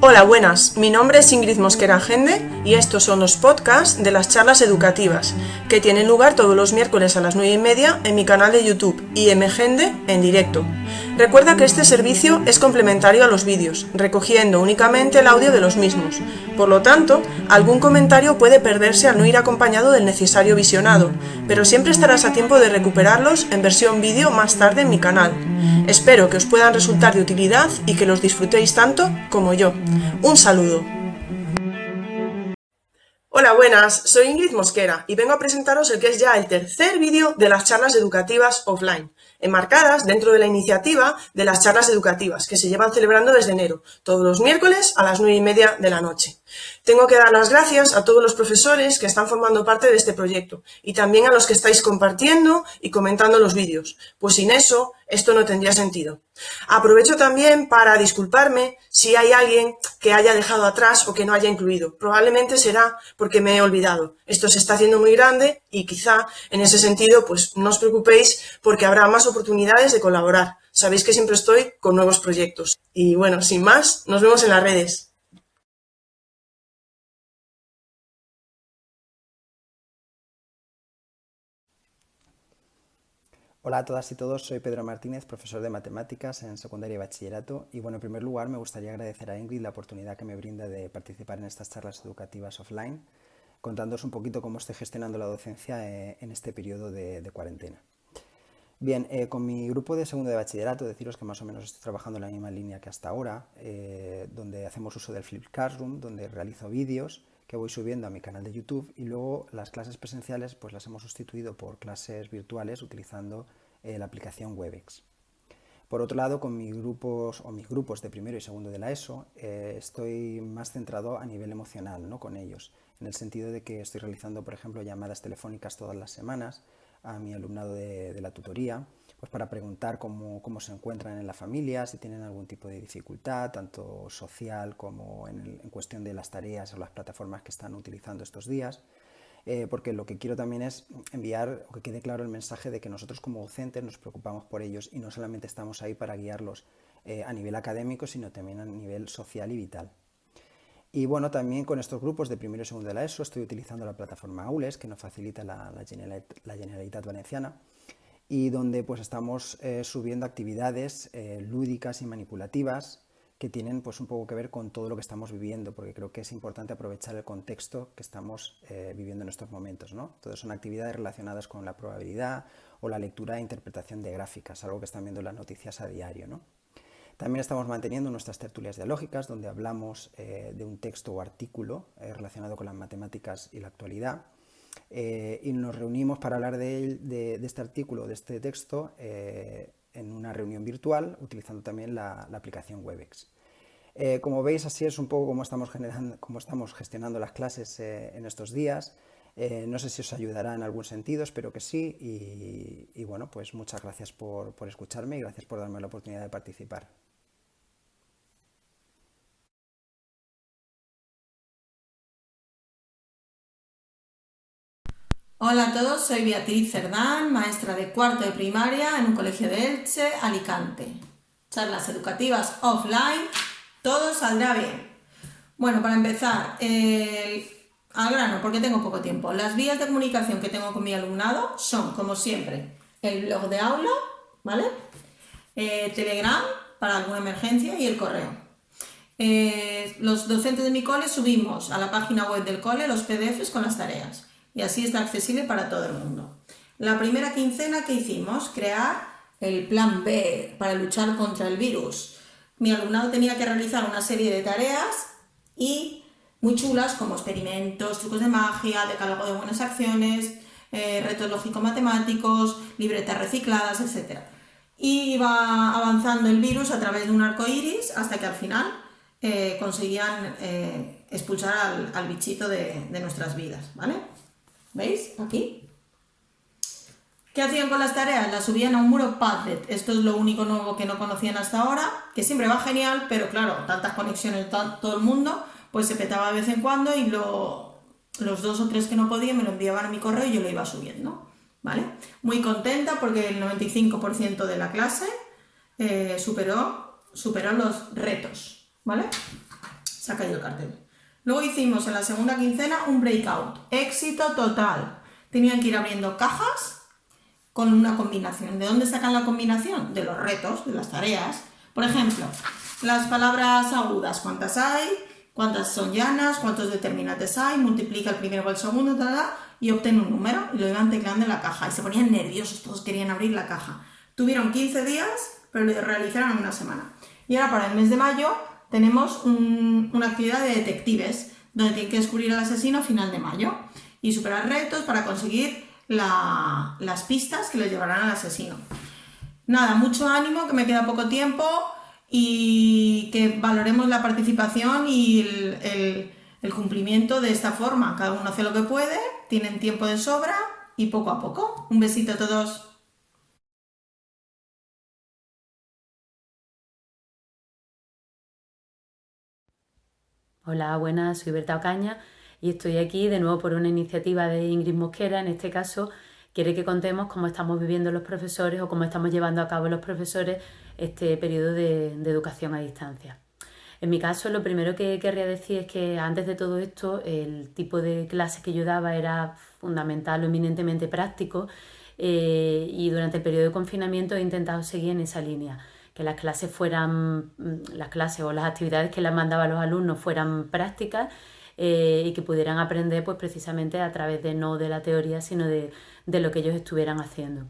Hola, buenas. Mi nombre es Ingrid Mosquera Gende y estos son los podcasts de las charlas educativas que tienen lugar todos los miércoles a las 9 y media en mi canal de YouTube IMGende en directo. Recuerda que este servicio es complementario a los vídeos, recogiendo únicamente el audio de los mismos. Por lo tanto, algún comentario puede perderse al no ir acompañado del necesario visionado, pero siempre estarás a tiempo de recuperarlos en versión vídeo más tarde en mi canal. Espero que os puedan resultar de utilidad y que los disfrutéis tanto como yo. Un saludo. Hola, buenas, soy Ingrid Mosquera y vengo a presentaros el que es ya el tercer vídeo de las charlas educativas offline, enmarcadas dentro de la iniciativa de las charlas educativas que se llevan celebrando desde enero, todos los miércoles a las nueve y media de la noche. Tengo que dar las gracias a todos los profesores que están formando parte de este proyecto y también a los que estáis compartiendo y comentando los vídeos, pues sin eso esto no tendría sentido. Aprovecho también para disculparme si hay alguien que haya dejado atrás o que no haya incluido. Probablemente será porque me he olvidado. Esto se está haciendo muy grande y quizá en ese sentido pues no os preocupéis porque habrá más oportunidades de colaborar. Sabéis que siempre estoy con nuevos proyectos. Y bueno, sin más, nos vemos en las redes. Hola a todas y todos, soy Pedro Martínez, profesor de matemáticas en secundaria y bachillerato. Y bueno, en primer lugar me gustaría agradecer a Ingrid la oportunidad que me brinda de participar en estas charlas educativas offline, contándoos un poquito cómo estoy gestionando la docencia eh, en este periodo de, cuarentena. Bien, eh, con mi grupo de segundo de bachillerato, deciros que más o menos estoy trabajando en la misma línea que hasta ahora, eh, donde hacemos uso del Flip Classroom, donde realizo vídeos que voy subiendo a mi canal de YouTube y luego las clases presenciales pues las hemos sustituido por clases virtuales utilizando eh, la aplicación Webex. Por otro lado, con mis grupos o mis grupos de primero y segundo de la ESO, eh, estoy más centrado a nivel emocional ¿no? con ellos, en el sentido de que estoy realizando, por ejemplo, llamadas telefónicas todas las semanas a mi alumnado de la tutoría, pues para preguntar cómo, se encuentran en la familia, si tienen algún tipo de dificultad, tanto social como en, cuestión de las tareas o las plataformas que están utilizando estos días. Eh, porque lo que quiero también es enviar o que quede claro el mensaje de que nosotros como docentes nos preocupamos por ellos y no solamente estamos ahí para guiarlos eh, a nivel académico, sino también a nivel social y vital. Y bueno, también con estos grupos de primero y segundo de la ESO estoy utilizando la plataforma AULES, que nos facilita la, Generalitat Valenciana, y donde pues estamos eh, subiendo actividades lúdicas y manipulativas que tienen pues un poco que ver con todo lo que estamos viviendo, porque creo que es importante aprovechar el contexto que estamos eh, viviendo en estos momentos. ¿no? Entonces son actividades relacionadas con la probabilidad o la lectura e interpretación de gráficas, algo que están viendo las noticias a diario. ¿no? También estamos manteniendo nuestras tertulias dialógicas, donde hablamos de un texto o artículo relacionado con las matemáticas y la actualidad. Eh, y nos reunimos para hablar de, este artículo, de este texto, eh, en una reunión virtual, utilizando también la, aplicación Webex. Eh, como veis, así es un poco como estamos, generando, estamos gestionando las clases en estos días. no sé si os ayudará en algún sentido, espero que sí. Y, bueno, pues muchas gracias por escucharme y gracias por darme la oportunidad de participar. Hola a todos, soy Beatriz Cerdán, maestra de cuarto de primaria en un colegio de Elche, Alicante. Charlas educativas offline, todo saldrá bien. Bueno, para empezar, al grano, porque tengo poco tiempo. Las vías de comunicación que tengo con mi alumnado son, como siempre, el blog de aula, ¿vale? Eh, Telegram para alguna emergencia y el correo. Eh, los docentes de mi cole subimos a la página web del cole los PDFs con las tareas y así está accesible para todo el mundo. La primera quincena que hicimos, crear el plan B para luchar contra el virus. Mi alumnado tenía que realizar una serie de tareas y muy chulas como experimentos, trucos de magia, decálogo de buenas acciones, eh, retos lógico-matemáticos, libretas recicladas, etc. Y iba avanzando el virus a través de un arco iris hasta que al final eh, conseguían eh, expulsar al, bichito de, de nuestras vidas, ¿vale? ¿Veis? Aquí. ¿Qué hacían con las tareas? Las subían a un muro Padlet. Esto es lo único nuevo que no conocían hasta ahora, que siempre va genial, pero claro, tantas conexiones todo el mundo, pues se petaba de vez en cuando y los dos o tres que no podían me lo enviaban a mi correo y yo lo iba subiendo. ¿Vale? Muy contenta porque el 95% de la clase eh, superó, superó los retos. ¿Vale? se ha caído el cartel. Luego hicimos en la segunda quincena un breakout. Éxito total. Tenían que ir abriendo cajas con una combinación. ¿De dónde sacan la combinación? De los retos, de las tareas. Por ejemplo, las palabras agudas, ¿cuántas hay? ¿Cuántas son llanas? ¿Cuántos determinantes hay? Multiplica el primero con el segundo, y obtiene un número y lo iban tecleando en la caja. Y se ponían nerviosos, todos querían abrir la caja. Tuvieron 15 días, pero lo realizaron en una semana. Y ahora para el mes de mayo tenemos una actividad de detectives, donde tienen que descubrir al asesino a final de mayo y superar retos para conseguir las pistas que les llevarán al asesino. Nada, mucho ánimo, que me queda poco tiempo y que valoremos la participación y el, el cumplimiento de esta forma. Cada uno hace lo que puede, tienen tiempo de sobra y poco a poco. Un besito a todos. Hola, buenas, soy Berta Ocaña y estoy aquí de nuevo por una iniciativa de Ingrid Mosquera. En este caso, quiere que contemos cómo estamos viviendo los profesores o cómo estamos llevando a cabo los profesores este periodo de, educación a distancia. En mi caso, lo primero que querría decir es que antes de todo esto, el tipo de clase que yo daba era fundamental o eminentemente práctico eh, y durante el periodo de confinamiento he intentado seguir en esa línea que las clases fueran, mm, las clases o las actividades que les mandaba a los alumnos fueran prácticas eh, y que pudieran aprender pues precisamente a través de no de la teoría, sino de, lo que ellos estuvieran haciendo.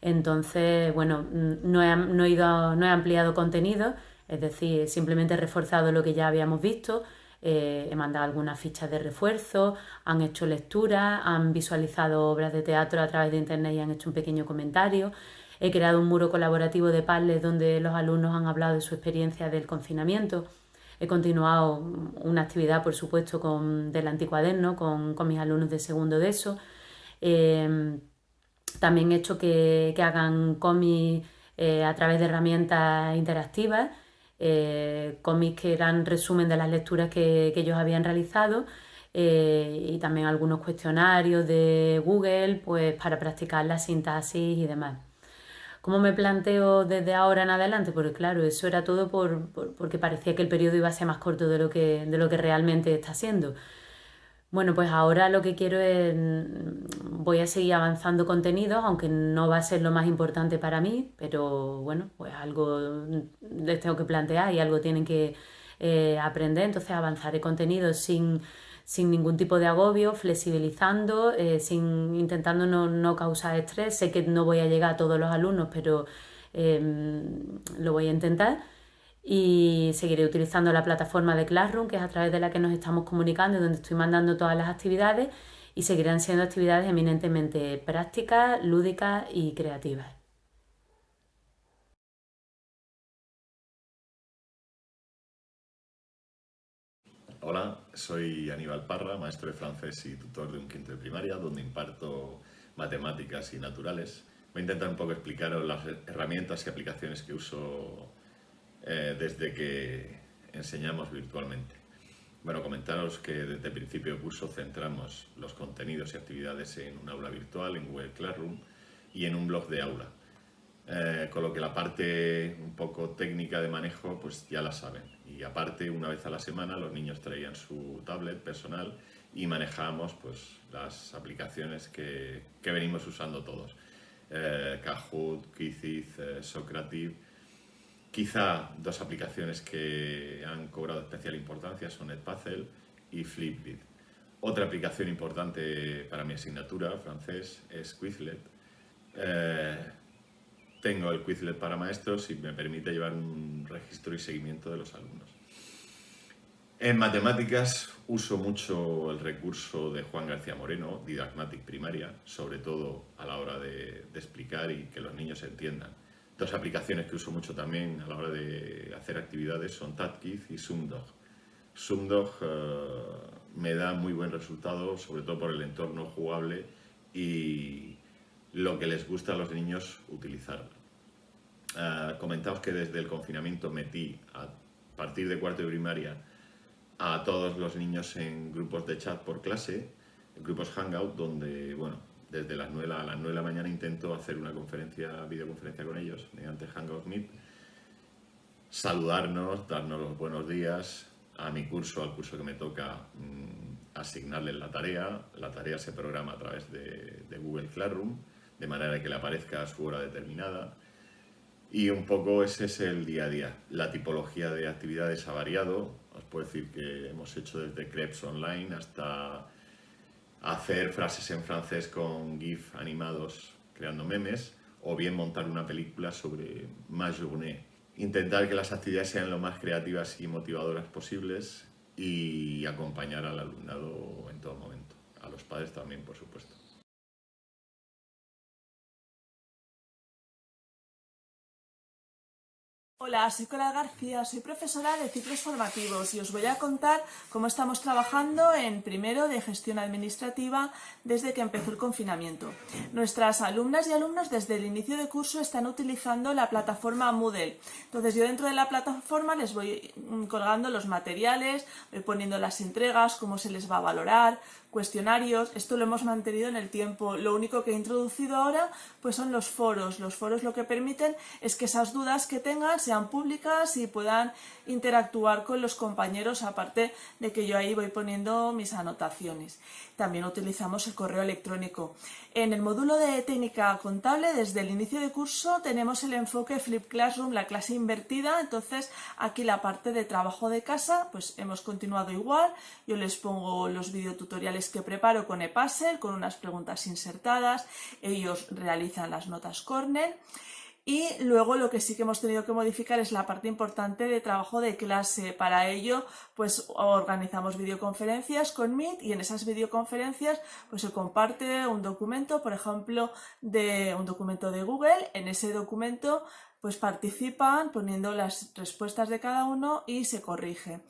Entonces, bueno, mm, no he, no he, ido, no he ampliado contenido, es decir, simplemente he reforzado lo que ya habíamos visto, eh, he mandado algunas fichas de refuerzo, han hecho lecturas, han visualizado obras de teatro a través de internet y han hecho un pequeño comentario. He creado un muro colaborativo de Padlet donde los alumnos han hablado de su experiencia del confinamiento. He continuado una actividad, por supuesto, con, del anticuaderno con, con mis alumnos de segundo de eso. Em, también he hecho que, hagan cómics eh, a través de herramientas interactivas, eh, cómics que eran resumen de las lecturas que, ellos habían realizado eh, y también algunos cuestionarios de Google pues, para practicar la sintaxis y demás. ¿Cómo me planteo desde ahora en adelante? Porque claro, eso era todo por, porque parecía que el periodo iba a ser más corto de lo que, de lo que realmente está siendo. Bueno, pues ahora lo que quiero es, mm, voy a seguir avanzando contenidos, aunque no va a ser lo más importante para mí, pero bueno, pues algo les tengo que plantear y algo tienen que eh, aprender, entonces avanzaré contenidos sin sin ningún tipo de agobio, flexibilizando, eh, sin, intentando no, causar estrés. Sé que no voy a llegar a todos los alumnos, pero em, lo voy a intentar. Y seguiré utilizando la plataforma de Classroom, que es a través de la que nos estamos comunicando y donde estoy mandando todas las actividades. Y seguirán siendo actividades eminentemente prácticas, lúdicas y creativas. Hola, soy Aníbal Parra, maestro de francés y tutor de un quinto de primaria, donde imparto matemáticas y naturales. Voy a intentar un poco explicaros las herramientas y aplicaciones que uso eh, desde que enseñamos virtualmente. Bueno, comentaros que desde principio del curso centramos los contenidos y actividades en un aula virtual, en Google Classroom y en un blog de aula. Eh, con lo que la parte un poco técnica de manejo pues ya la saben. Y aparte, una vez a la semana los niños traían su tablet personal y manejábamos pues, las aplicaciones que, que venimos usando todos. Eh, Kahoot, Quizith, eh, Socrative. Quizá dos aplicaciones que han cobrado especial importancia son Edpuzzle y Flipgrid. Otra aplicación importante para mi asignatura, francés, es Quizlet. Eh, tengo el Quizlet para maestros y me permite llevar un registro y seguimiento de los alumnos. En matemáticas uso mucho el recurso de Juan García Moreno, Didacmatic Primaria, sobre todo a la hora de, explicar y que los niños entiendan. Dos aplicaciones que uso mucho también a la hora de hacer actividades son TatKiz y SumDog. SumDog eh, me da muy buen resultado, sobre todo por el entorno jugable y, lo que les gusta a los niños utilizar. Uh, comentaos que desde el confinamiento metí a partir de cuarto de primaria a todos los niños en grupos de chat por clase, en grupos Hangout, donde, bueno, desde las 9 a las 9 de la mañana intento hacer una conferencia, videoconferencia con ellos mediante Hangout Meet, saludarnos, darnos los buenos días, a mi curso, al curso que me toca, mm, asignarle la tarea. La tarea se programa a través de, de Google Classroom, de manera que le aparezca a su hora determinada. Y un poco ese es el día a día. La tipología de actividades ha variado. Os puedo decir que hemos hecho desde crepes online hasta hacer frases en francés con GIF animados creando memes o bien montar una película sobre ma journée. Intentar que las actividades sean lo más creativas y motivadoras posibles y acompañar al alumnado en todo momento. A los padres también, por supuesto. Hola, soy Coral García, soy profesora de ciclos formativos y os voy a contar cómo estamos trabajando en primero de gestión administrativa desde que empezó el confinamiento. Nuestras alumnas y alumnos desde el inicio de curso están utilizando la plataforma Moodle. Entonces yo dentro de la plataforma les voy mm, colgando los materiales, voy poniendo las entregas, cómo se les va a valorar, cuestionarios, esto lo hemos mantenido en el tiempo. Lo único que he introducido ahora pues son los foros. Los foros lo que permiten es que esas dudas que tengan sean públicas y puedan interactuar con los compañeros, aparte de que yo ahí voy poniendo mis anotaciones. También utilizamos el correo electrónico. En el módulo de técnica contable, desde el inicio de curso, tenemos el enfoque Flip Classroom, la clase invertida. Entonces, aquí la parte de trabajo de casa, pues hemos continuado igual. Yo les pongo los videotutoriales que preparo con ePuzzle, con unas preguntas insertadas. Ellos realizan las notas corner. Y luego lo que sí que hemos tenido que modificar es la parte importante de trabajo de clase. Para ello, pues organizamos videoconferencias con Meet y en esas videoconferencias pues se comparte un documento, por ejemplo, de un documento de Google. En ese documento pues participan poniendo las respuestas de cada uno y se corrige.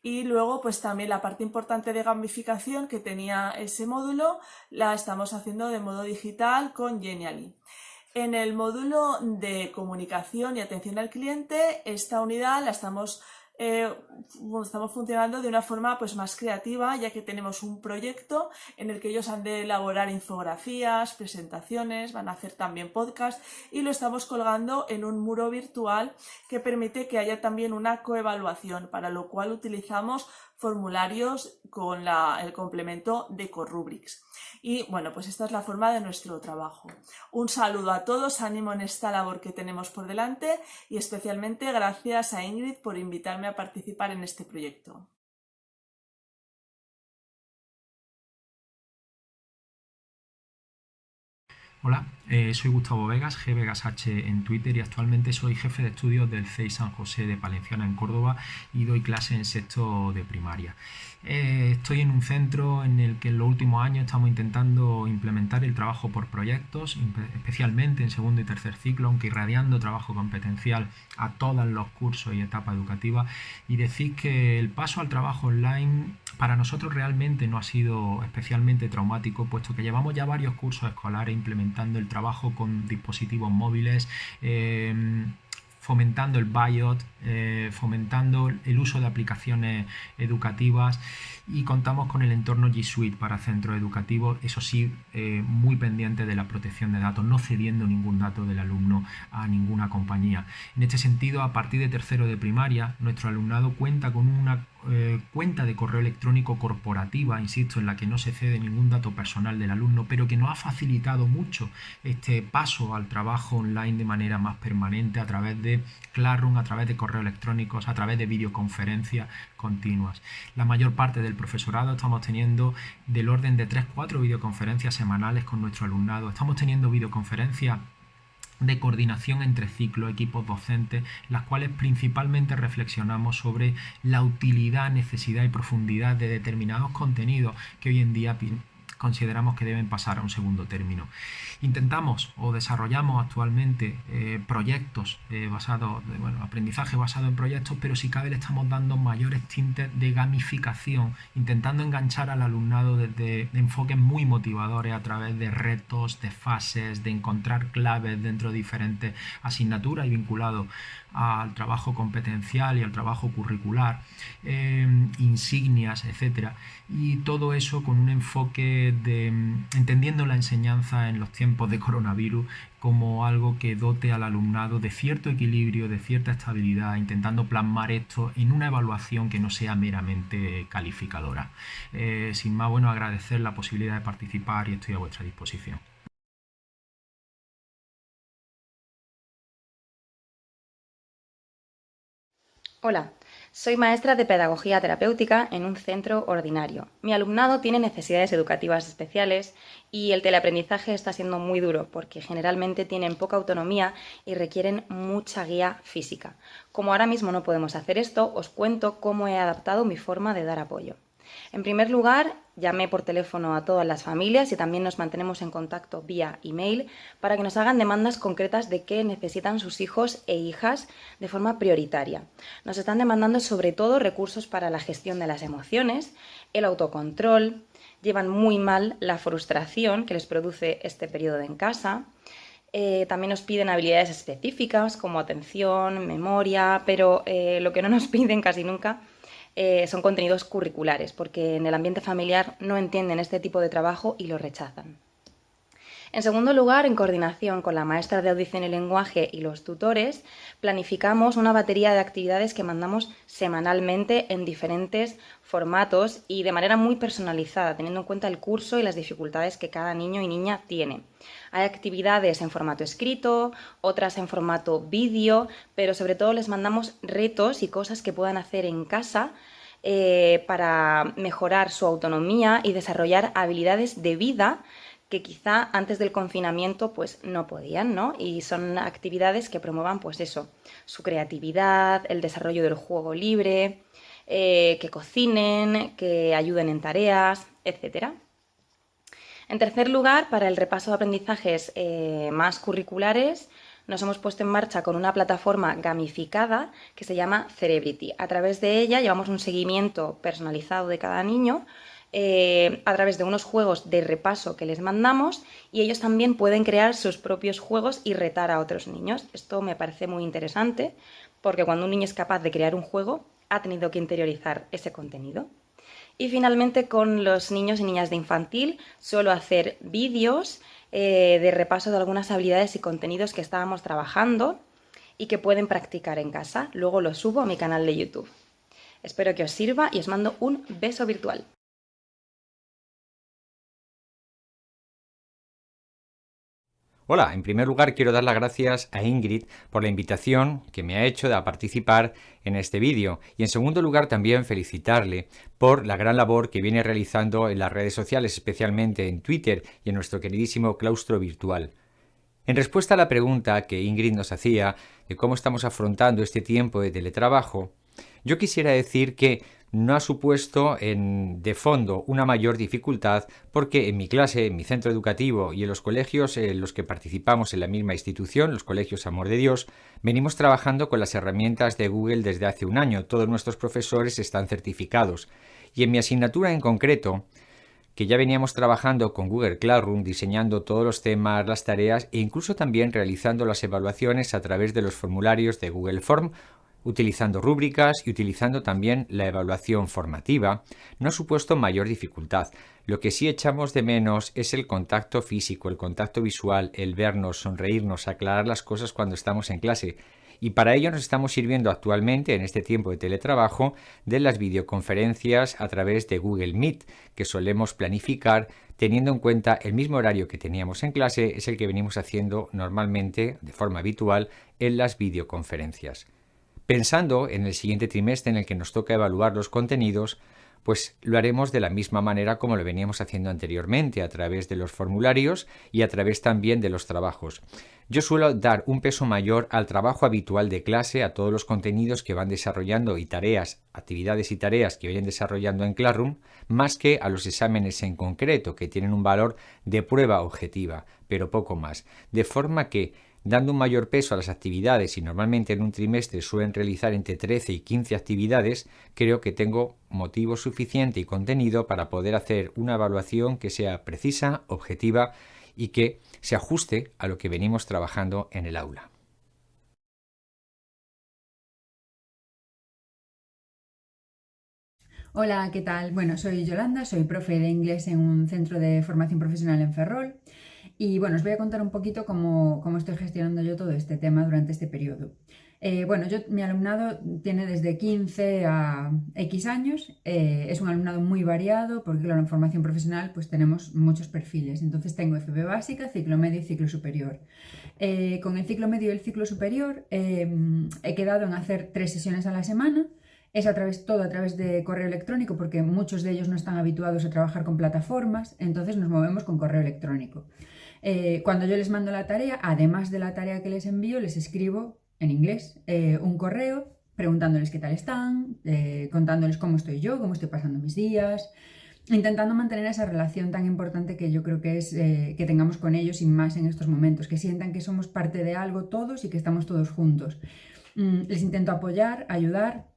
Y luego, pues también la parte importante de gamificación que tenía ese módulo la estamos haciendo de modo digital con Genially. En el módulo de comunicación y atención al cliente, esta unidad la estamos, eh, estamos funcionando de una forma pues, más creativa, ya que tenemos un proyecto en el que ellos han de elaborar infografías, presentaciones, van a hacer también podcast y lo estamos colgando en un muro virtual que permite que haya también una coevaluación, para lo cual utilizamos formularios con el complemento de Corrubrics. Y bueno, pues esta es la forma de nuestro trabajo. Un saludo a todos, ánimo en esta labor que tenemos por delante y especialmente gracias a Ingrid por invitarme a participar en este proyecto. Hola, eh, soy Gustavo Vegas, G Vegas H en Twitter y actualmente soy jefe de estudios del CEI San José de Palenciana en Córdoba y doy clase en sexto de primaria. Eh, estoy en un centro en el que en los últimos años estamos intentando implementar el trabajo por proyectos, especialmente en segundo y tercer ciclo, aunque irradiando trabajo competencial a todos los cursos y etapas educativas. Y decir que el paso al trabajo online para nosotros realmente no ha sido especialmente traumático, puesto que llevamos ya varios cursos escolares implementando el trabajo con dispositivos móviles. Eh, fomentando el BIOT, eh, fomentando el uso de aplicaciones educativas y contamos con el entorno G Suite para centros educativos, eso sí, eh, muy pendiente de la protección de datos, no cediendo ningún dato del alumno a ninguna compañía. En este sentido, a partir de tercero de primaria, nuestro alumnado cuenta con una eh, cuenta de correo electrónico corporativa, insisto, en la que no se cede ningún dato personal del alumno, pero que nos ha facilitado mucho este paso al trabajo online de manera más permanente a través de Classroom, a través de correos electrónicos, a través de videoconferencias continuas. La mayor parte del profesorado estamos teniendo del orden de 3-4 videoconferencias semanales con nuestro alumnado. Estamos teniendo videoconferencias de coordinación entre ciclos, equipos docentes, las cuales principalmente reflexionamos sobre la utilidad, necesidad y profundidad de determinados contenidos que hoy en día consideramos que deben pasar a un segundo término. Intentamos o desarrollamos actualmente eh, proyectos eh, basados, de, bueno, aprendizaje basado en proyectos, pero si cabe le estamos dando mayores tintes de gamificación, intentando enganchar al alumnado desde enfoques muy motivadores a través de retos, de fases, de encontrar claves dentro de diferentes asignaturas y vinculado al trabajo competencial y al trabajo curricular, eh, insignias, etc. Y todo eso con un enfoque de mm, entendiendo la enseñanza en los tiempos de coronavirus como algo que dote al alumnado de cierto equilibrio, de cierta estabilidad, intentando plasmar esto en una evaluación que no sea meramente calificadora. Eh, sin más, bueno, agradecer la posibilidad de participar y estoy a vuestra disposición. Hola, soy maestra de Pedagogía Terapéutica en un centro ordinario. Mi alumnado tiene necesidades educativas especiales y el teleaprendizaje está siendo muy duro porque generalmente tienen poca autonomía y requieren mucha guía física. Como ahora mismo no podemos hacer esto, os cuento cómo he adaptado mi forma de dar apoyo. En primer lugar, llamé por teléfono a todas las familias y también nos mantenemos en contacto vía email para que nos hagan demandas concretas de qué necesitan sus hijos e hijas de forma prioritaria. Nos están demandando sobre todo recursos para la gestión de las emociones, el autocontrol, llevan muy mal la frustración que les produce este periodo en casa. Eh, también nos piden habilidades específicas como atención, memoria, pero eh, lo que no nos piden casi nunca eh, son contenidos curriculares, porque en el ambiente familiar no entienden este tipo de trabajo y lo rechazan. En segundo lugar, en coordinación con la maestra de audición y lenguaje y los tutores, planificamos una batería de actividades que mandamos semanalmente en diferentes formatos y de manera muy personalizada, teniendo en cuenta el curso y las dificultades que cada niño y niña tiene. Hay actividades en formato escrito, otras en formato vídeo, pero sobre todo les mandamos retos y cosas que puedan hacer en casa eh, para mejorar su autonomía y desarrollar habilidades de vida que quizá antes del confinamiento pues no podían, ¿no? Y son actividades que promuevan pues eso, su creatividad, el desarrollo del juego libre, eh, que cocinen, que ayuden en tareas, etc. En tercer lugar, para el repaso de aprendizajes eh, más curriculares, nos hemos puesto en marcha con una plataforma gamificada que se llama Cerebrity. A través de ella llevamos un seguimiento personalizado de cada niño eh, a través de unos juegos de repaso que les mandamos y ellos también pueden crear sus propios juegos y retar a otros niños. Esto me parece muy interesante porque cuando un niño es capaz de crear un juego ha tenido que interiorizar ese contenido. Y finalmente con los niños y niñas de infantil suelo hacer vídeos eh, de repaso de algunas habilidades y contenidos que estábamos trabajando y que pueden practicar en casa. Luego los subo a mi canal de YouTube. Espero que os sirva y os mando un beso virtual. Hola, en primer lugar quiero dar las gracias a Ingrid por la invitación que me ha hecho a participar en este vídeo y en segundo lugar también felicitarle por la gran labor que viene realizando en las redes sociales, especialmente en Twitter y en nuestro queridísimo claustro virtual. En respuesta a la pregunta que Ingrid nos hacía de cómo estamos afrontando este tiempo de teletrabajo, yo quisiera decir que no ha supuesto de fondo una mayor dificultad porque en mi clase, en mi centro educativo y en los colegios en los que participamos en la misma institución, los colegios Amor de Dios, venimos trabajando con las herramientas de Google desde hace un año. Todos nuestros profesores están certificados. Y en mi asignatura en concreto, que ya veníamos trabajando con Google Classroom, diseñando todos los temas, las tareas e incluso también realizando las evaluaciones a través de los formularios de Google Form utilizando rúbricas y utilizando también la evaluación formativa, no ha supuesto mayor dificultad. Lo que sí echamos de menos es el contacto físico, el contacto visual, el vernos, sonreírnos, aclarar las cosas cuando estamos en clase. Y para ello nos estamos sirviendo actualmente, en este tiempo de teletrabajo, de las videoconferencias a través de Google Meet, que solemos planificar teniendo en cuenta el mismo horario que teníamos en clase, es el que venimos haciendo normalmente, de forma habitual, en las videoconferencias. Pensando en el siguiente trimestre en el que nos toca evaluar los contenidos, pues lo haremos de la misma manera como lo veníamos haciendo anteriormente, a través de los formularios y a través también de los trabajos. Yo suelo dar un peso mayor al trabajo habitual de clase, a todos los contenidos que van desarrollando y tareas, actividades y tareas que vayan desarrollando en Classroom, más que a los exámenes en concreto, que tienen un valor de prueba objetiva, pero poco más. De forma que dando un mayor peso a las actividades y normalmente en un trimestre suelen realizar entre 13 y 15 actividades, creo que tengo motivo suficiente y contenido para poder hacer una evaluación que sea precisa, objetiva y que se ajuste a lo que venimos trabajando en el aula. Hola, ¿qué tal? Bueno, soy Yolanda, soy profe de inglés en un centro de formación profesional en Ferrol y bueno, os voy a contar un poquito cómo, cómo estoy gestionando yo todo este tema durante este periodo. Eh, bueno, yo, mi alumnado tiene desde 15 a X años, eh, es un alumnado muy variado porque claro, en formación profesional pues tenemos muchos perfiles, entonces tengo FP básica, ciclo medio y ciclo superior. Eh, con el ciclo medio y el ciclo superior he quedado en hacer tres sesiones a la semana, es a través, todo a través de correo electrónico porque muchos de ellos no están habituados a trabajar con plataformas, entonces nos movemos con correo electrónico. Eh, cuando yo les mando la tarea, además de la tarea que les envío, les escribo en inglés eh, un correo preguntándoles qué tal están, eh, contándoles cómo estoy yo, cómo estoy pasando mis días, intentando mantener esa relación tan importante que yo creo que es que tengamos con ellos y más en estos momentos, que sientan que somos parte de algo todos y que estamos todos juntos. Mm, les intento apoyar, ayudar,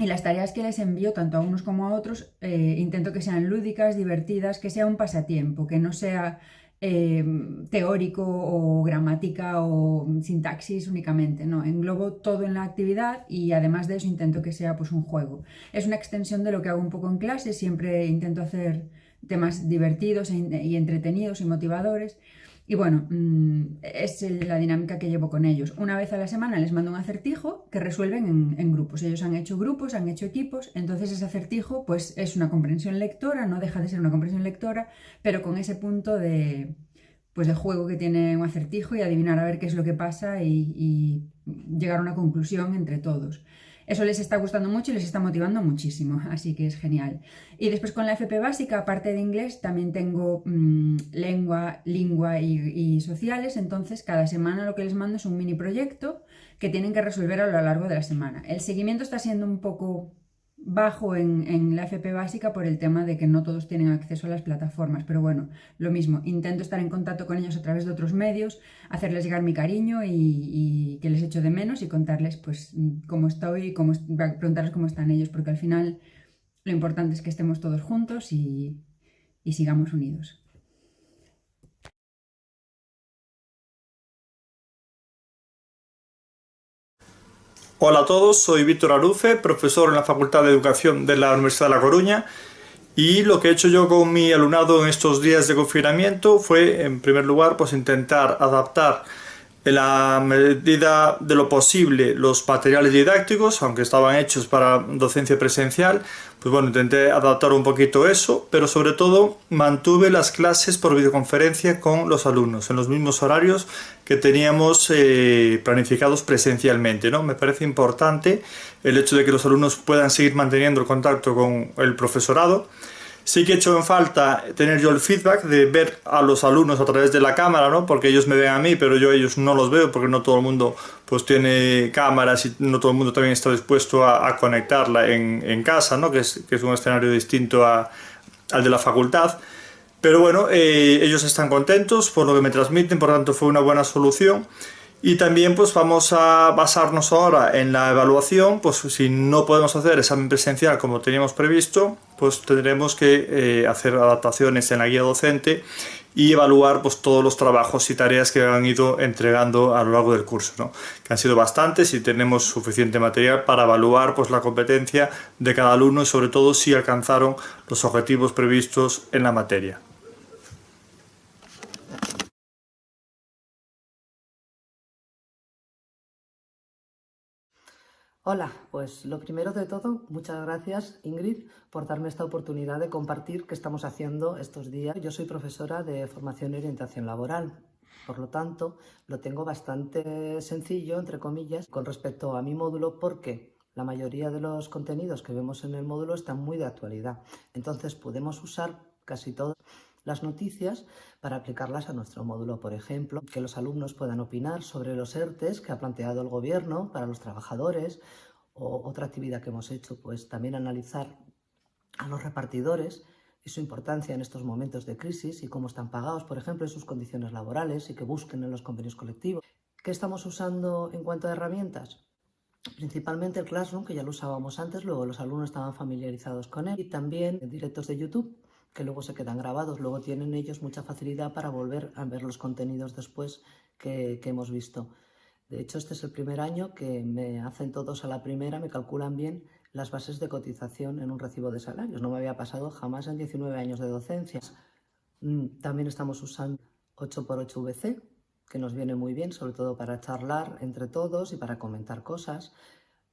y las tareas que les envío, tanto a unos como a otros, eh, intento que sean lúdicas, divertidas, que sea un pasatiempo, que no sea eh, teórico o gramática o sintaxis únicamente, no, englobo todo en la actividad y además de eso intento que sea pues un juego. Es una extensión de lo que hago un poco en clase, siempre intento hacer temas divertidos e y entretenidos y motivadores y bueno, mm, es la dinámica que llevo con ellos. Una vez a la semana les mando un acertijo que resuelven en, grupos. Ellos han hecho grupos, han hecho equipos, entonces ese acertijo pues es una comprensión lectora, no deja de ser una comprensión lectora, pero con ese punto de, pues de juego que tiene un acertijo y adivinar a ver qué es lo que pasa y llegar a una conclusión entre todos. Eso les está gustando mucho y les está motivando muchísimo, así que es genial. Y después con la FP básica, aparte de inglés, también tengo mm, lengua, lengua y, sociales, entonces cada semana lo que les mando es un mini proyecto que tienen que resolver a lo largo de la semana. El seguimiento está siendo un poco bajo en, la FP básica por el tema de que no todos tienen acceso a las plataformas. Pero bueno, lo mismo, intento estar en contacto con ellos a través de otros medios, hacerles llegar mi cariño y, que les echo de menos y contarles pues cómo estoy y cómo, preguntarles cómo están ellos, porque al final lo importante es que estemos todos juntos y sigamos unidos. Hola a todos, soy Víctor Arufe, profesor en la Facultad de Educación de la Universidad de La Coruña y lo que he hecho yo con mi alumnado en estos días de confinamiento fue, en primer lugar, pues intentar adaptar en la medida de lo posible los materiales didácticos, aunque estaban hechos para docencia presencial, pues bueno, intenté adaptar un poquito eso, pero sobre todo mantuve las clases por videoconferencia con los alumnos en los mismos horarios que teníamos eh, planificados presencialmente. ¿no? Me parece importante el hecho de que los alumnos puedan seguir manteniendo el contacto con el profesorado Sí que he hecho en falta tener yo el feedback de ver a los alumnos a través de la cámara, ¿no? Porque ellos me ven a mí, pero yo a ellos no los veo porque no todo el mundo pues tiene cámaras y no todo el mundo también está dispuesto a, conectarla en, en, casa, ¿no? Que es, que es un escenario distinto a, al de la facultad. Pero bueno, eh, ellos están contentos por lo que me transmiten, por lo tanto fue una buena solución. Y también pues vamos a basarnos ahora en la evaluación, pues si no podemos hacer examen presencial como teníamos previsto, pues tendremos que eh, hacer adaptaciones en la guía docente y evaluar pues todos los trabajos y tareas que han ido entregando a lo largo del curso, ¿no? que han sido bastantes y tenemos suficiente material para evaluar pues la competencia de cada alumno y sobre todo si alcanzaron los objetivos previstos en la materia. Hola, pues lo primero de todo, muchas gracias Ingrid por darme esta oportunidad de compartir qué estamos haciendo estos días. Yo soy profesora de formación y orientación laboral, por lo tanto lo tengo bastante sencillo, entre comillas, con respecto a mi módulo porque la mayoría de los contenidos que vemos en el módulo están muy de actualidad. Entonces podemos usar casi todas las noticias para aplicarlas a nuestro módulo. Por ejemplo, que los alumnos puedan opinar sobre los ERTES que ha planteado el gobierno para los trabajadores o otra actividad que hemos hecho, pues también analizar a los repartidores y su importancia en estos momentos de crisis y cómo están pagados, por ejemplo, en sus condiciones laborales y que busquen en los convenios colectivos. ¿Qué estamos usando en cuanto a herramientas? Principalmente el Classroom, que ya lo usábamos antes, luego los alumnos estaban familiarizados con él, y también directos de YouTube, que luego se quedan grabados, luego tienen ellos mucha facilidad para volver a ver los contenidos después que, hemos visto. De hecho, este es el primer año que me hacen todos a la primera, me calculan bien las bases de cotización en un recibo de salarios. No me había pasado jamás en 19 años de docencia. Mm, también estamos usando 8x8 VC, que nos viene muy bien, sobre todo para charlar entre todos y para comentar cosas.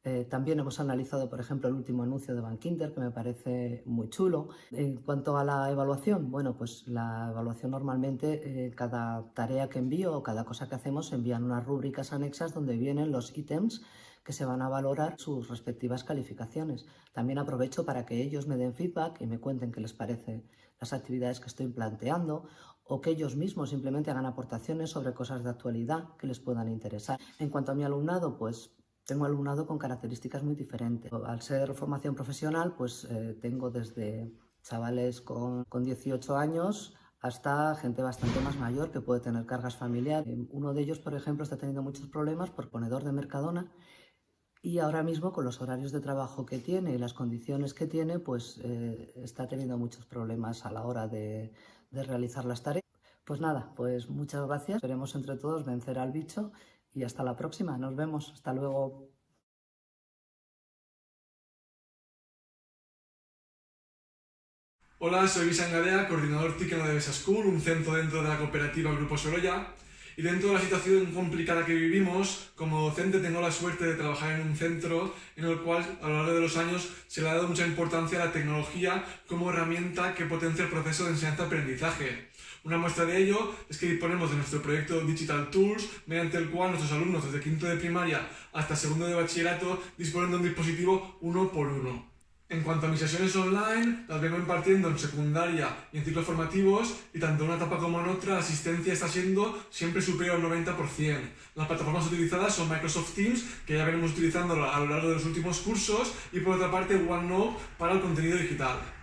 Eh, también hemos analizado, por ejemplo, el último anuncio de Bankinter, que me parece muy chulo. En cuanto a la evaluación, bueno, pues la evaluación normalmente, eh, cada tarea que envío o cada cosa que hacemos, envían unas rúbricas anexas donde vienen los ítems que se van a valorar sus respectivas calificaciones. También aprovecho para que ellos me den feedback y me cuenten qué les parece las actividades que estoy planteando o que ellos mismos simplemente hagan aportaciones sobre cosas de actualidad que les puedan interesar. En cuanto a mi alumnado, pues tengo alumnado con características muy diferentes. Al ser formación profesional, pues eh, tengo desde chavales con, con 18 años hasta gente bastante más mayor que puede tener cargas familiares. Uno de ellos, por ejemplo, está teniendo muchos problemas por ponedor de Mercadona y ahora mismo con los horarios de trabajo que tiene y las condiciones que tiene, pues eh, está teniendo muchos problemas a la hora de, de realizar las tareas. Pues nada, pues muchas gracias. Esperemos entre todos vencer al bicho y hasta la próxima. Nos vemos. Hasta luego. Hola, soy Visan Gadea, coordinador TIC en la School, un centro dentro de la cooperativa Grupo Sorolla. Y dentro de la situación complicada que vivimos, como docente tengo la suerte de trabajar en un centro en el cual a lo largo de los años se le ha dado mucha importancia a la tecnología como herramienta que potencia el proceso de enseñanza-aprendizaje. Una muestra de ello es que disponemos de nuestro proyecto Digital Tools, mediante el cual nuestros alumnos desde quinto de primaria hasta segundo de bachillerato disponen de un dispositivo uno por uno. En cuanto a mis sesiones online, las vengo impartiendo en secundaria y en ciclos formativos y tanto en una etapa como en otra la asistencia está siendo siempre superior al 90%. Las plataformas utilizadas son Microsoft Teams, que ya venimos utilizando a lo largo de los últimos cursos, y por otra parte OneNote para el contenido digital.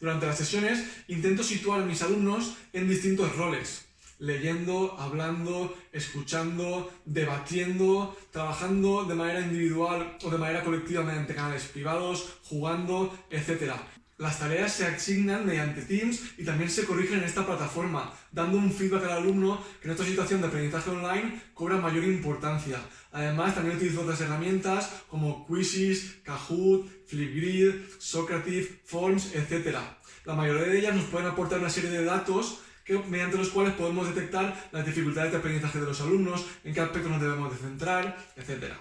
Durante las sesiones intento situar a mis alumnos en distintos roles leyendo, hablando, escuchando, debatiendo, trabajando de manera individual o de manera colectiva mediante canales privados, jugando, etc. Las tareas se asignan mediante Teams y también se corrigen en esta plataforma, dando un feedback al alumno que en esta situación de aprendizaje online cobra mayor importancia. Además, también utilizo otras herramientas como Quizzes, Kahoot, Flipgrid, Socrative, Forms, etc. La mayoría de ellas nos pueden aportar una serie de datos mediante los cuales podemos detectar las dificultades de aprendizaje de los alumnos, en qué aspectos nos debemos de centrar, etc.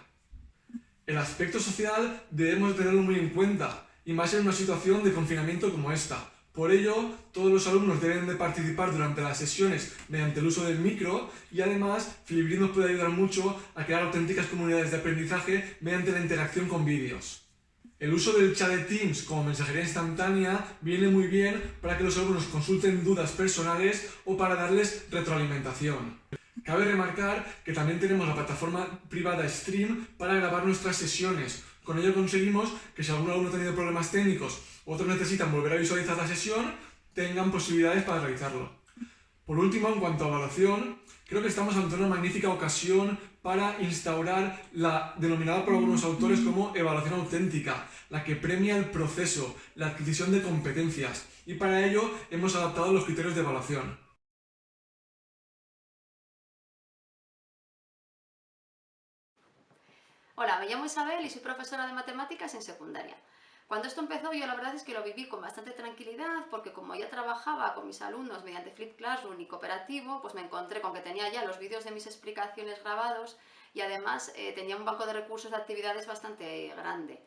El aspecto social debemos tenerlo muy en cuenta, y más en una situación de confinamiento como esta. Por ello, todos los alumnos deben de participar durante las sesiones mediante el uso del micro y además Flipgrid nos puede ayudar mucho a crear auténticas comunidades de aprendizaje mediante la interacción con vídeos. El uso del chat de Teams como mensajería instantánea viene muy bien para que los alumnos consulten dudas personales o para darles retroalimentación. Cabe remarcar que también tenemos la plataforma privada Stream para grabar nuestras sesiones. Con ello conseguimos que si algún alumno ha tenido problemas técnicos o otros necesitan volver a visualizar la sesión, tengan posibilidades para realizarlo. Por último, en cuanto a evaluación, creo que estamos ante una magnífica ocasión para instaurar la denominada por algunos autores como evaluación auténtica, la que premia el proceso, la adquisición de competencias, y para ello hemos adaptado los criterios de evaluación. Hola, me llamo Isabel y soy profesora de matemáticas en secundaria. Cuando esto empezó yo la verdad es que lo viví con bastante tranquilidad porque como ya trabajaba con mis alumnos mediante Flip Classroom y cooperativo, pues me encontré con que tenía ya los vídeos de mis explicaciones grabados y además eh, tenía un banco de recursos de actividades bastante grande.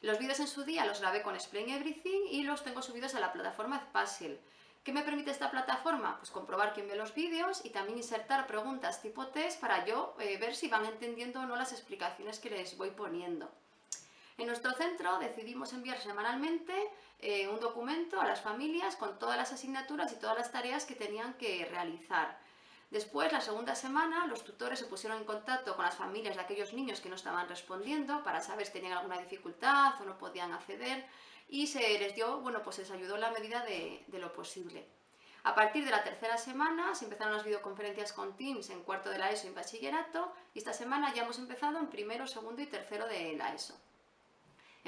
Los vídeos en su día los grabé con Explain Everything y los tengo subidos a la plataforma Puzzle. ¿Qué me permite esta plataforma? Pues comprobar quién ve los vídeos y también insertar preguntas tipo test para yo eh, ver si van entendiendo o no las explicaciones que les voy poniendo. En nuestro centro decidimos enviar semanalmente eh, un documento a las familias con todas las asignaturas y todas las tareas que tenían que realizar. Después, la segunda semana, los tutores se pusieron en contacto con las familias de aquellos niños que no estaban respondiendo para saber si tenían alguna dificultad o no podían acceder y se les dio, bueno, pues les ayudó en la medida de, de lo posible. A partir de la tercera semana se empezaron las videoconferencias con Teams en cuarto de la ESO y en bachillerato y esta semana ya hemos empezado en primero, segundo y tercero de la ESO.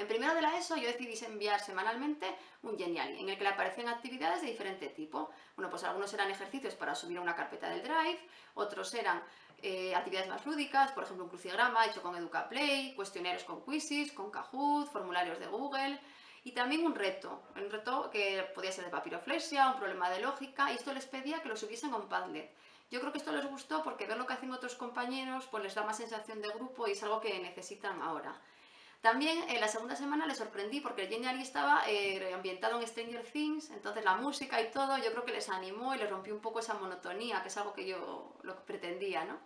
En primero de la ESO yo decidí enviar semanalmente un Geniali, en el que le aparecían actividades de diferente tipo. Bueno, pues algunos eran ejercicios para subir a una carpeta del Drive, otros eran eh, actividades más lúdicas, por ejemplo un crucigrama hecho con EducaPlay, cuestionarios con Quizzes, con Kahoot, formularios de Google y también un reto, un reto que podía ser de papiroflexia, un problema de lógica y esto les pedía que lo subiesen un Padlet. Yo creo que esto les gustó porque ver lo que hacen otros compañeros pues les da más sensación de grupo y es algo que necesitan ahora. También en la segunda semana les sorprendí porque el Genially estaba eh, ambientado en Stranger Things, entonces la música y todo yo creo que les animó y les rompió un poco esa monotonía, que es algo que yo lo pretendía, ¿no?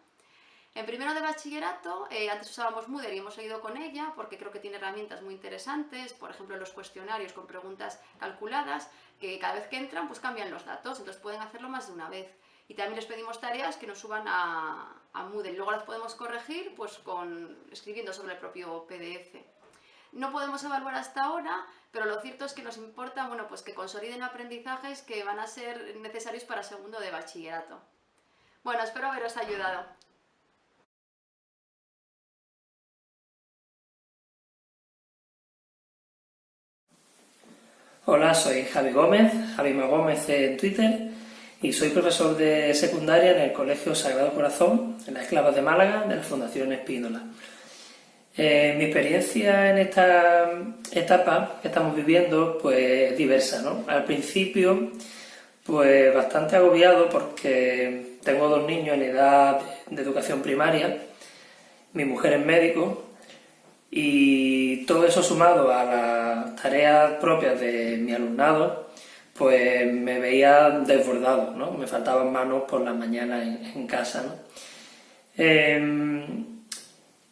En primero de bachillerato, eh, antes usábamos Moodle y hemos seguido con ella porque creo que tiene herramientas muy interesantes, por ejemplo los cuestionarios con preguntas calculadas, que cada vez que entran pues cambian los datos, entonces pueden hacerlo más de una vez. Y también les pedimos tareas que nos suban a, a Moodle, luego las podemos corregir pues con, escribiendo sobre el propio PDF. No podemos evaluar hasta ahora, pero lo cierto es que nos importa bueno, pues que consoliden aprendizajes que van a ser necesarios para segundo de bachillerato. Bueno, espero haberos ayudado. Hola, soy Javi Gómez, Javi Gómez en Twitter, y soy profesor de secundaria en el Colegio Sagrado Corazón, en las Esclavas de Málaga, de la Fundación Espínola. Eh, mi experiencia en esta etapa que estamos viviendo pues es diversa, ¿no? Al principio, pues bastante agobiado porque tengo dos niños en edad de educación primaria, mi mujer es médico y todo eso sumado a las tareas propias de mi alumnado, pues me veía desbordado, ¿no? Me faltaban manos por la mañana en, casa, ¿no? Em,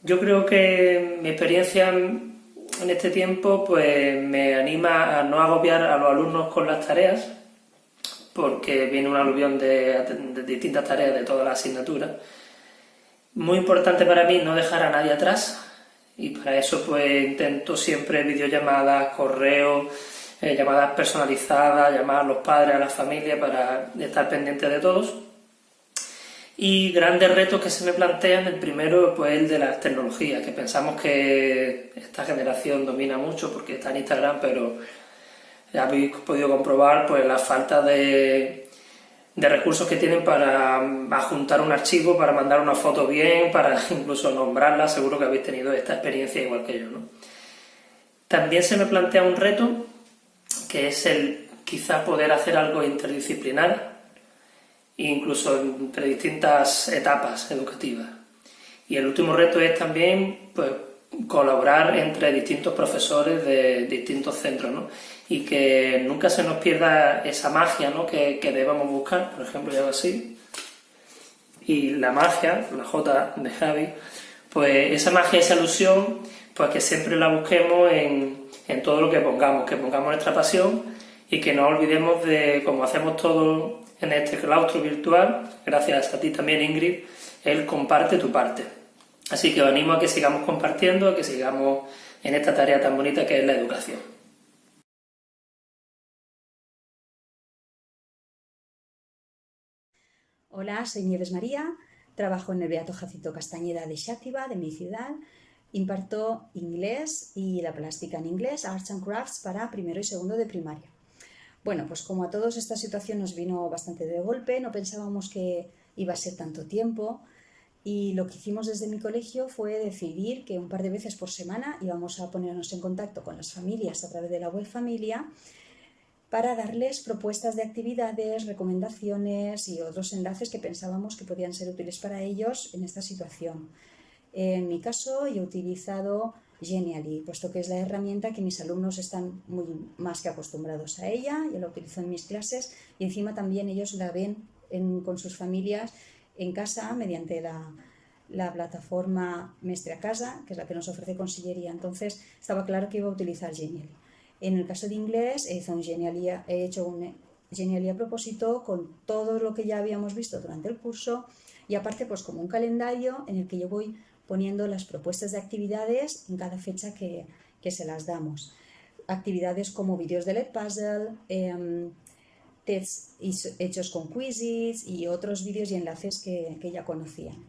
yo creo que mi experiencia en este tiempo pues me anima a no agobiar a los alumnos con las tareas, porque viene un aluvión de, de distintas tareas de todas las asignaturas. Muy importante para mí no dejar a nadie atrás, y para eso pues intento siempre videollamadas, correos, eh, llamadas personalizadas, llamar a los padres, a la familia para estar pendiente de todos. Y grandes retos que se me plantean, el primero pues el de las tecnologías, que pensamos que esta generación domina mucho porque está en Instagram, pero ya habéis podido comprobar pues la falta de, de recursos que tienen para mm, adjuntar un archivo, para mandar una foto bien, para incluso nombrarla, seguro que habéis tenido esta experiencia igual que yo. También se me plantea un reto, que es el quizá poder hacer algo interdisciplinar, incluso entre distintas etapas educativas. Y el último reto es también pues, colaborar entre distintos profesores de distintos centros, ¿no? y que nunca se nos pierda esa magia ¿no? que, que debamos buscar, por ejemplo, yo así, y la magia, la J de Javi, pues esa magia, esa ilusión, pues que siempre la busquemos en, en todo lo que pongamos, que pongamos nuestra pasión y que no olvidemos de, como hacemos todo en este claustro virtual, gracias a ti también Ingrid, el comparte tu parte. Así que os animo a que sigamos compartiendo, a que sigamos en esta tarea tan bonita que es la educación. Hola, soy Nieves María, trabajo en el Beato Jacinto Castañeda de Xátiva, de mi ciudad. Imparto inglés y la plástica en inglés, Arts and Crafts, para primero y segundo de primaria. Bueno, pues como a todos esta situación nos vino bastante de golpe, no pensábamos que iba a ser tanto tiempo y lo que hicimos desde mi colegio fue decidir que un par de veces por semana íbamos a ponernos en contacto con las familias a través de la web familia para darles propuestas de actividades, recomendaciones y otros enlaces que pensábamos que podían ser útiles para ellos en esta situación. En mi caso, yo he utilizado Genially, puesto que es la herramienta que mis alumnos están muy más que acostumbrados a ella, yo la utilizo en mis clases y encima también ellos la ven con sus familias en casa mediante la, la plataforma Mestre a Casa, que es la que nos ofrece Consellería. Entonces estaba claro que iba a utilizar Genially. En el caso de inglés, he hecho un genialía, a propósito con todo lo que ya habíamos visto durante el curso y aparte pues como un calendario en el que yo voy poniendo las propuestas de actividades en cada fecha que, se las damos. Actividades como vídeos de LED Puzzle, eh, tests hechos con quizzes y otros vídeos y enlaces que, ya conocían.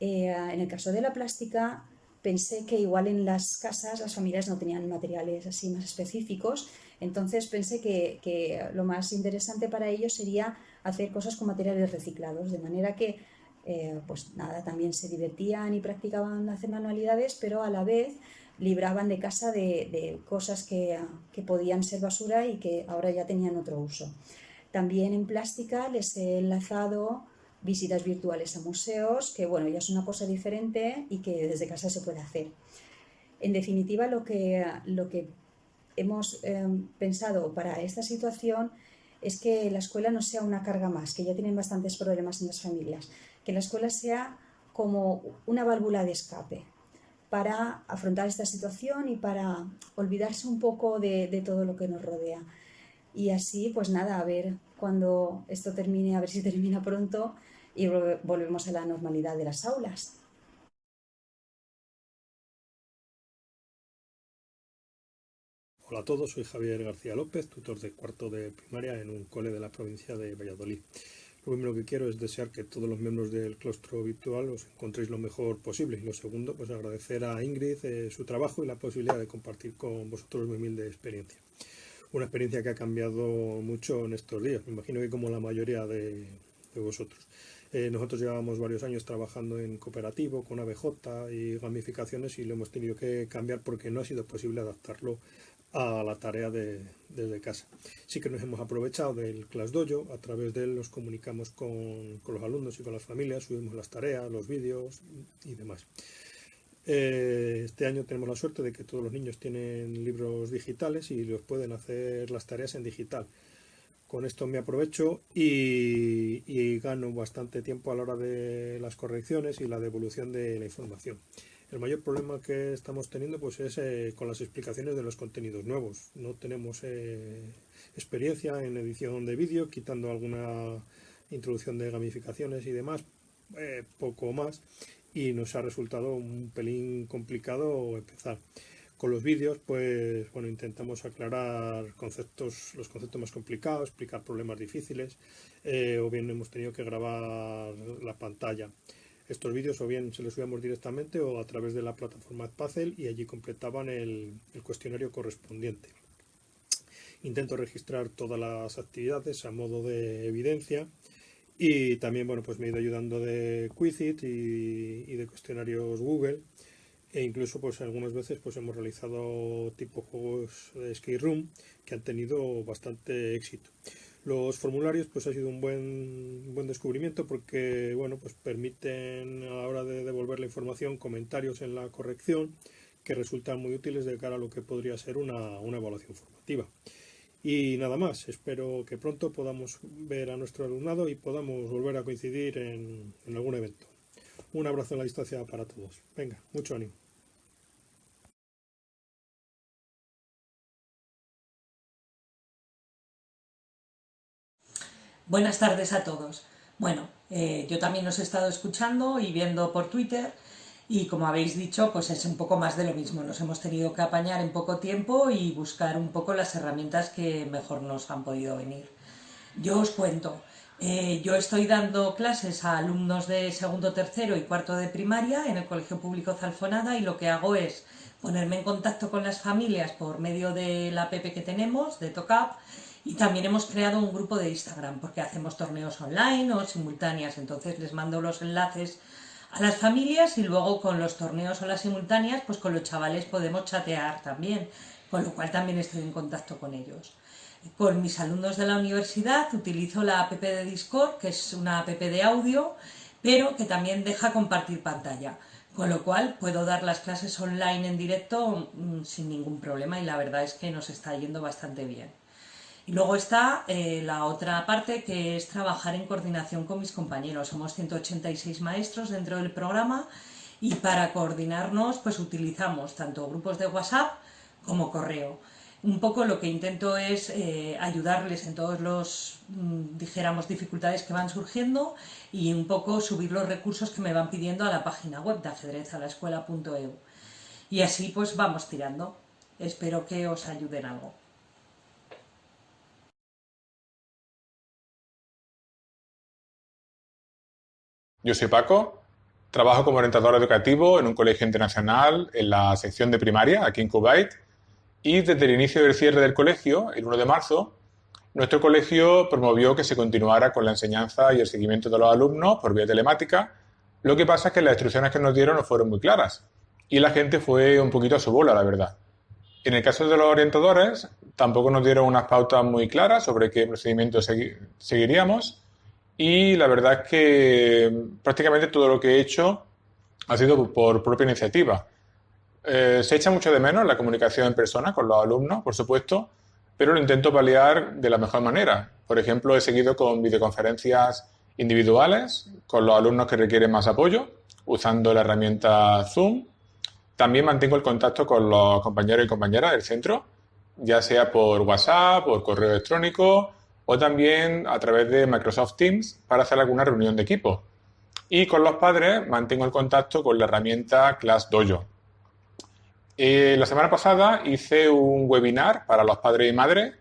Eh, en el caso de la plástica, pensé que igual en las casas las familias no tenían materiales así más específicos, entonces pensé que, lo más interesante para ellos sería hacer cosas con materiales reciclados, de manera que eh, pues nada, también se divertían y practicaban hacer manualidades, pero a la vez libraban de casa de, cosas que, que, podían ser basura y que ahora ya tenían otro uso. También en plástica les he enlazado visitas virtuales a museos, que bueno, ya es una cosa diferente y que desde casa se puede hacer. En definitiva, lo que, lo que hemos em, pensado para esta situación es que la escuela no sea una carga más, que ya tienen bastantes problemas en las familias, que la escuela sea como una válvula de escape para afrontar esta situación y para olvidarse un poco de, todo lo que nos rodea. Y así, pues nada, a ver cuando esto termine, a ver si termina pronto y volvemos a la normalidad de las aulas. Hola a todos, soy Javier García López, tutor de cuarto de primaria en un cole de la provincia de Valladolid. Lo primero que quiero es desear que todos los miembros del claustro virtual os encontréis lo mejor posible. Y lo segundo, pues agradecer a Ingrid eh, su trabajo y la posibilidad de compartir con vosotros mi humilde experiencia. Una experiencia que ha cambiado mucho en estos días, me imagino que como la mayoría de vosotros. Eh, nosotros llevábamos varios años trabajando en cooperativo, con ABJ y gamificaciones y lo hemos tenido que cambiar porque no ha sido posible adaptarlo a la tarea de, desde casa. Sí que nos hemos aprovechado del Class Dojo, a través de él nos comunicamos con, los alumnos y con las familias, subimos las tareas, los vídeos y demás. Eh, este año tenemos la suerte de que todos los niños tienen libros digitales y los pueden hacer las tareas en digital. Con esto me aprovecho y, gano bastante tiempo a la hora de las correcciones y la devolución de la información. El mayor problema que estamos teniendo pues, es eh, con las explicaciones de los contenidos nuevos. No tenemos eh, experiencia en edición de vídeo, quitando alguna introducción de gamificaciones y demás, eh, poco más, y nos ha resultado un pelín complicado empezar. Con los vídeos, pues bueno, intentamos aclarar conceptos, los conceptos más complicados, explicar problemas difíciles, eh, o bien hemos tenido que grabar la pantalla. Estos vídeos o bien se los subíamos directamente o a través de la plataforma Spazel y allí completaban el, cuestionario correspondiente. Intento registrar todas las actividades a modo de evidencia y también bueno pues me he ido ayudando de Quizit y de cuestionarios Google e incluso pues algunas veces pues hemos realizado tipo juegos de skate room que han tenido bastante éxito. Los formularios pues ha sido un buen, buen descubrimiento porque bueno pues permiten a la hora de devolver la información comentarios en la corrección que resultan muy útiles de cara a lo que podría ser una, una evaluación formativa. Y nada más, espero que pronto podamos ver a nuestro alumnado y podamos volver a coincidir en, en algún evento. Un abrazo en la distancia para todos. Venga, mucho ánimo. Buenas tardes a todos. Bueno, eh, yo también os he estado escuchando y viendo por Twitter y como habéis dicho, pues es un poco más de lo mismo. Nos hemos tenido que apañar en poco tiempo y buscar un poco las herramientas que mejor nos han podido venir. Yo os cuento, eh, yo estoy dando clases a alumnos de segundo, tercero y cuarto de primaria en el Colegio Público Zalfonada y lo que hago es ponerme en contacto con las familias por medio de la app que tenemos, de TOCAP, y también hemos creado un grupo de Instagram porque hacemos torneos online o simultáneas, entonces les mando los enlaces a las familias y luego con los torneos o las simultáneas, pues con los chavales podemos chatear también, con lo cual también estoy en contacto con ellos. Con mis alumnos de la universidad utilizo la app de Discord, que es una app de audio, pero que también deja compartir pantalla, con lo cual puedo dar las clases online en directo mm, sin ningún problema y la verdad es que nos está yendo bastante bien. Y luego está eh, la otra parte que es trabajar en coordinación con mis compañeros. Somos 186 maestros dentro del programa y para coordinarnos pues utilizamos tanto grupos de WhatsApp como correo. Un poco lo que intento es eh, ayudarles en todos los, mm, dijéramos, dificultades que van surgiendo y un poco subir los recursos que me van pidiendo a la página web de ajedrezalaescuela.eu. Y así pues vamos tirando. Espero que os ayuden algo. Yo soy Paco, Trabajo como orientador educativo en un colegio internacional en la sección de primaria, aquí en Kuwait. Y desde el inicio del cierre del colegio, el 1 de marzo, nuestro colegio promovió que se continuara con la enseñanza y el seguimiento de los alumnos por vía telemática. Lo que pasa es que las instrucciones que nos dieron no fueron muy claras y la gente fue un poquito a su bola, la verdad. En el caso de los orientadores, tampoco nos dieron unas pautas muy claras sobre qué procedimiento seguiríamos y la verdad es que prácticamente todo lo que he hecho ha sido por propia iniciativa. Eh, se echa mucho de menos la comunicación en persona con los alumnos, por supuesto, pero lo intento paliar de la mejor manera. Por ejemplo, he seguido con videoconferencias individuales con los alumnos que requieren más apoyo, usando la herramienta Zoom. También mantengo el contacto con los compañeros y compañeras del centro, ya sea por WhatsApp, por correo electrónico o también a través de Microsoft Teams para hacer alguna reunión de equipo. Y con los padres mantengo el contacto con la herramienta ClassDojo. Eh, la semana pasada hice un webinar para los padres y madres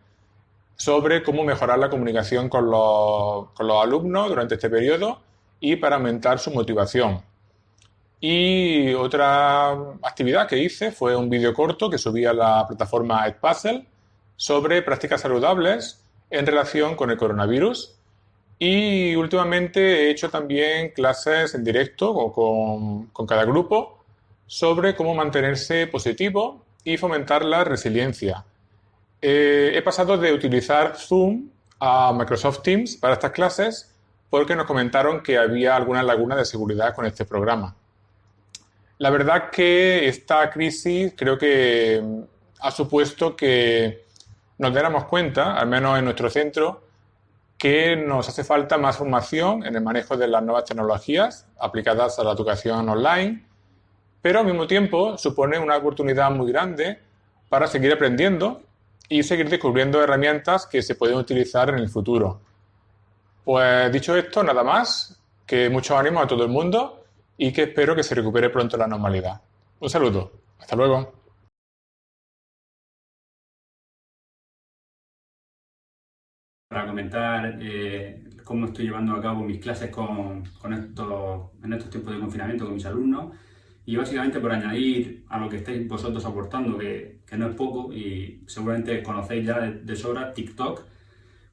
sobre cómo mejorar la comunicación con los, con los alumnos durante este periodo y para aumentar su motivación. Y otra actividad que hice fue un vídeo corto que subí a la plataforma Edpuzzle sobre prácticas saludables en relación con el coronavirus. Y últimamente he hecho también clases en directo con, con cada grupo sobre cómo mantenerse positivo y fomentar la resiliencia. Eh, he pasado de utilizar Zoom a Microsoft Teams para estas clases porque nos comentaron que había alguna laguna de seguridad con este programa. La verdad que esta crisis creo que ha supuesto que nos diéramos cuenta, al menos en nuestro centro, que nos hace falta más formación en el manejo de las nuevas tecnologías aplicadas a la educación online pero al mismo tiempo supone una oportunidad muy grande para seguir aprendiendo y seguir descubriendo herramientas que se pueden utilizar en el futuro. Pues dicho esto, nada más, que mucho ánimo a todo el mundo y que espero que se recupere pronto la normalidad. Un saludo, hasta luego. Para comentar eh, cómo estoy llevando a cabo mis clases con, con estos, en estos tiempos de confinamiento con mis alumnos. Y básicamente por añadir a lo que estáis vosotros aportando, que, que no es poco y seguramente conocéis ya de, sobra TikTok,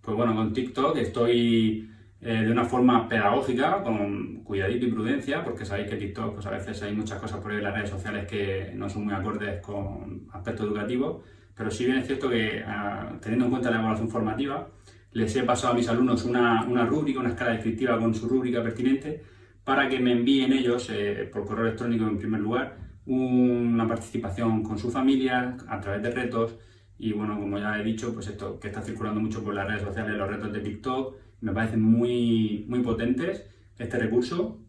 pues bueno, con TikTok estoy eh, de una forma pedagógica, con cuidadito y prudencia, porque sabéis que TikTok pues a veces hay muchas cosas por ahí en las redes sociales que no son muy acordes con aspectos educativos, pero sí bien es cierto que ah, teniendo en cuenta la evaluación formativa, les he pasado a mis alumnos una, una rúbrica, una escala descriptiva con su rúbrica pertinente, para que me envíen ellos, eh, por correo electrónico en primer lugar, una participación con su familia a través de retos. Y bueno, como ya he dicho, pues esto que está circulando mucho por las redes sociales, los retos de TikTok, me parecen muy, muy potentes este recurso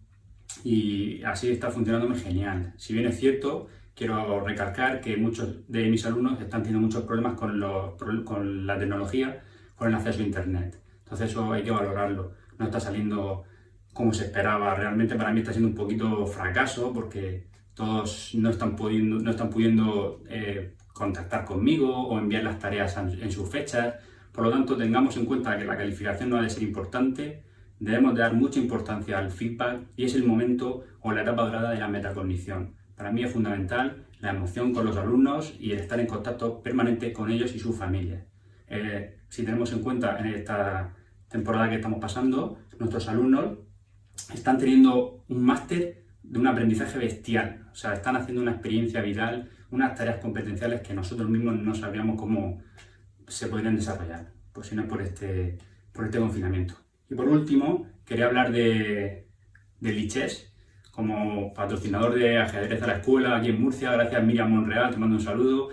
y así está funcionando genial. Si bien es cierto, quiero recalcar que muchos de mis alumnos están teniendo muchos problemas con, los, con la tecnología, con el acceso a Internet. Entonces eso hay que valorarlo. No está saliendo como se esperaba. Realmente para mí está siendo un poquito fracaso porque todos no están pudiendo, no están pudiendo eh, contactar conmigo o enviar las tareas en, sus fechas. Por lo tanto, tengamos en cuenta que la calificación no ha de ser importante, debemos dar mucha importancia al feedback y es el momento o la etapa dorada de la metacognición. Para mí es fundamental la emoción con los alumnos y el estar en contacto permanente con ellos y sus familias. Eh, si tenemos en cuenta en esta temporada que estamos pasando, nuestros alumnos están teniendo un máster de un aprendizaje bestial, o sea, están haciendo una experiencia vital, unas tareas competenciales que nosotros mismos no sabíamos cómo se podrían desarrollar, pues si no por este, por este confinamiento. Y por último, quería hablar de, de Liches, como patrocinador de ajedrez a la escuela aquí en Murcia, gracias Miriam Monreal, te mando un saludo,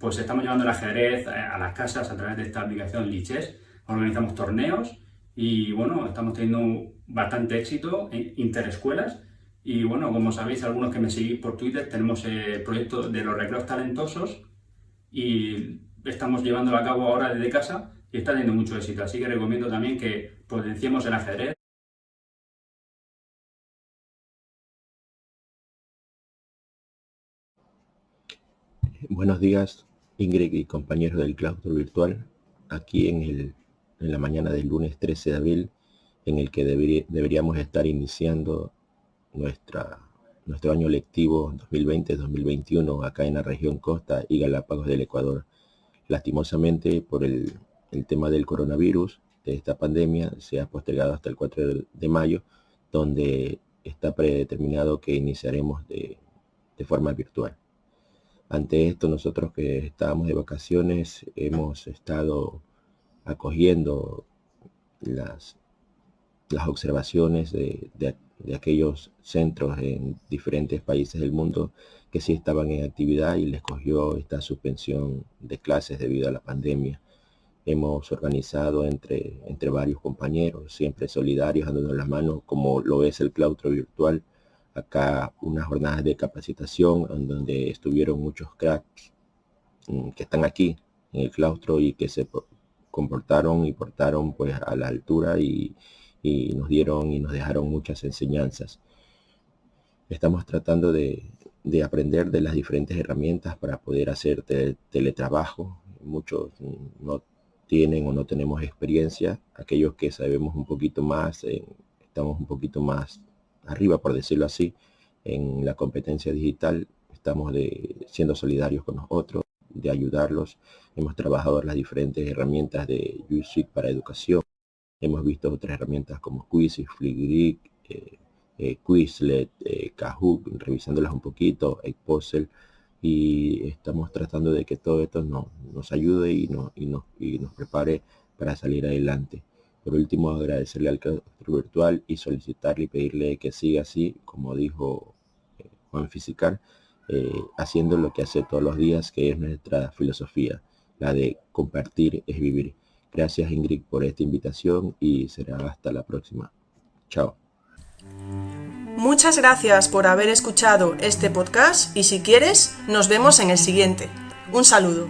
pues estamos llevando el ajedrez a las casas a través de esta aplicación Liches, organizamos torneos y bueno, estamos teniendo bastante éxito en interescuelas. Y bueno, como sabéis, algunos que me seguís por Twitter, tenemos el proyecto de los recreos talentosos y estamos llevándolo a cabo ahora desde casa y está teniendo mucho éxito. Así que recomiendo también que potenciemos el ajedrez. Buenos días, Ingrid y compañeros del claustro virtual. Aquí en, el, en la mañana del lunes 13 de abril en el que deberíamos estar iniciando nuestra, nuestro año lectivo 2020-2021 acá en la región Costa y Galápagos del Ecuador. Lastimosamente, por el, el tema del coronavirus, de esta pandemia, se ha postergado hasta el 4 de mayo, donde está predeterminado que iniciaremos de, de forma virtual. Ante esto, nosotros que estábamos de vacaciones, hemos estado acogiendo las, las observaciones de, de, aquellos centros en diferentes países del mundo que sí estaban en actividad y les cogió esta suspensión de clases debido a la pandemia. Hemos organizado entre, entre varios compañeros, siempre solidarios, dándonos las manos, como lo es el claustro virtual, acá unas jornadas de capacitación en donde estuvieron muchos cracks mm, que están aquí en el claustro y que se comportaron y portaron pues a la altura y, y nos dieron y nos dejaron muchas enseñanzas. Estamos tratando de, de, aprender de las diferentes herramientas para poder hacer teletrabajo. Muchos no tienen o no tenemos experiencia. Aquellos que sabemos un poquito más, estamos un poquito más arriba, por decirlo así, en la competencia digital. Estamos de, siendo solidarios con nosotros, de ayudarlos. Hemos trabajado las diferentes herramientas de USIC para educación. Hemos visto otras herramientas como Quizzes, Flickr, eh, eh, Quizlet, eh, Kahoot, revisándolas un poquito, Puzzle y estamos tratando de que todo esto nos, ayude y, y, y nos prepare para salir adelante. Por último, agradecerle al claustro virtual y solicitarle y pedirle que siga así, como dijo eh, Juan Fisicar, eh, haciendo lo que hace todos los días, que es nuestra filosofía, la de compartir es vivir. Gracias Ingrid por esta invitación y será hasta la próxima. Chao. Muchas gracias por haber escuchado este podcast y si quieres, nos vemos en el siguiente. Un saludo.